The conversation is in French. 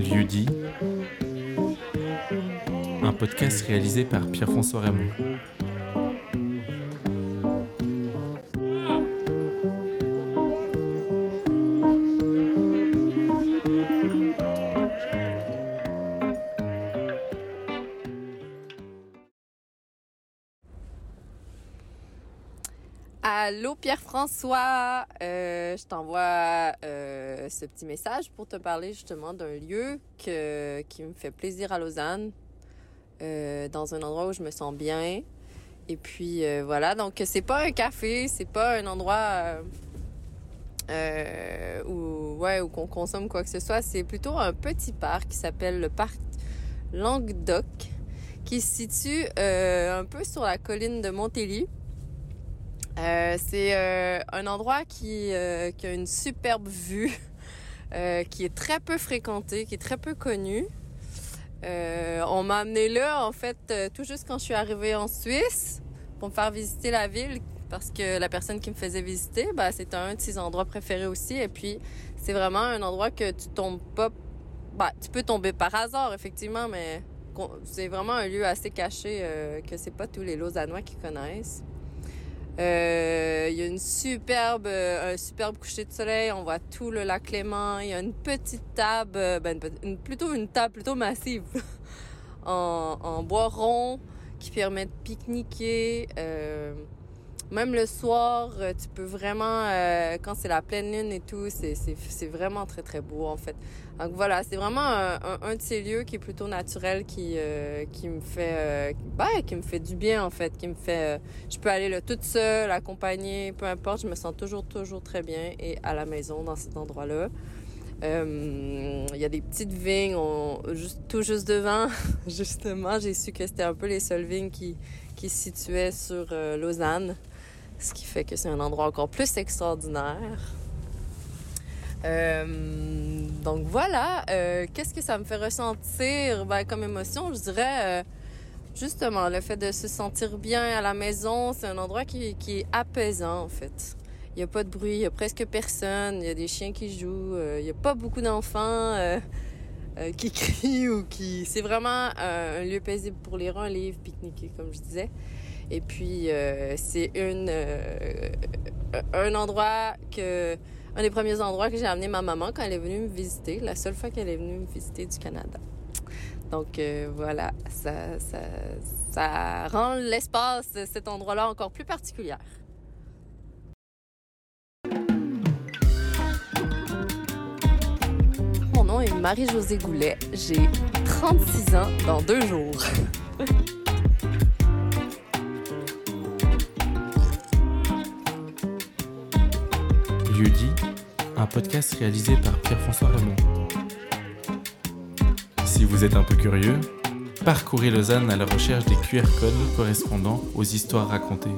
Lieu dit, un podcast réalisé par Pierre-François Raymond. Allô Pierre-François, Euh, je t'envoie euh, ce petit message pour te parler justement d'un lieu qui me fait plaisir à Lausanne, euh, dans un endroit où je me sens bien. Et puis voilà, donc c'est pas un café, c'est pas un endroit où ouais où consomme quoi que ce soit, c'est plutôt un petit parc qui s'appelle le parc Languedoc, qui se situe un peu sur la colline de Montélie. Euh, c'est euh, un endroit qui, euh, qui a une superbe vue, qui est très peu fréquenté, qui est très peu connu. On m'a amené là, en fait, tout juste quand je suis arrivée en Suisse, pour me faire visiter la ville, parce que la personne qui me faisait visiter, bah, c'était un de ses endroits préférés aussi. Et puis, c'est vraiment un endroit que tu tombes pas... Bah, tu peux tomber par hasard, effectivement, mais c'est vraiment un lieu assez caché que c'est pas tous les Lausannois qui connaissent. Euh, Il y a une superbe, euh, un superbe coucher de soleil. On voit tout le lac Léman. Il y a une petite table, euh, ben, une plutôt une table plutôt massive en, bois rond qui permet de pique-niquer. Même le soir, euh, tu peux vraiment, euh, quand c'est la pleine lune et tout, c'est vraiment très très beau en fait. Donc voilà, c'est vraiment un, de ces lieux qui est plutôt naturel, qui euh, qui me fait, ben, qui me fait du bien en fait, qui me fait, je peux aller là toute seule, accompagnée, peu importe, je me sens toujours toujours très bien et à la maison dans cet endroit-là. Il y a des petites vignes, juste, tout juste devant. Justement, j'ai su que c'était un peu les seules vignes qui, qui se situaient sur Lausanne, ce qui fait que c'est un endroit encore plus extraordinaire. Euh, donc voilà, euh, qu'est-ce que ça me fait ressentir? Ben, comme émotion? Je dirais euh, justement le fait de se sentir bien à la maison, c'est un endroit qui, qui est apaisant en fait. Il n'y a pas de bruit, il y a presque personne, il y a des chiens qui jouent, il n'y a pas beaucoup d'enfants euh, qui crient ou qui... C'est vraiment euh, un lieu paisible pour lire un livre, pique-niquer comme je disais. Et puis euh, c'est une un endroit que un des premiers endroits que j'ai amené ma maman quand elle est venue me visiter, la seule fois qu'elle est venue me visiter du Canada. Donc voilà, ça, ça, ça rend l'espace, cet endroit-là encore plus particulier. Marie-Josée Goulet. J'ai 36 ans dans deux jours. Lieu un podcast réalisé par Pierre-François Raymond. Si vous êtes un peu curieux, parcourez Lausanne à la recherche des QR codes correspondant aux histoires racontées.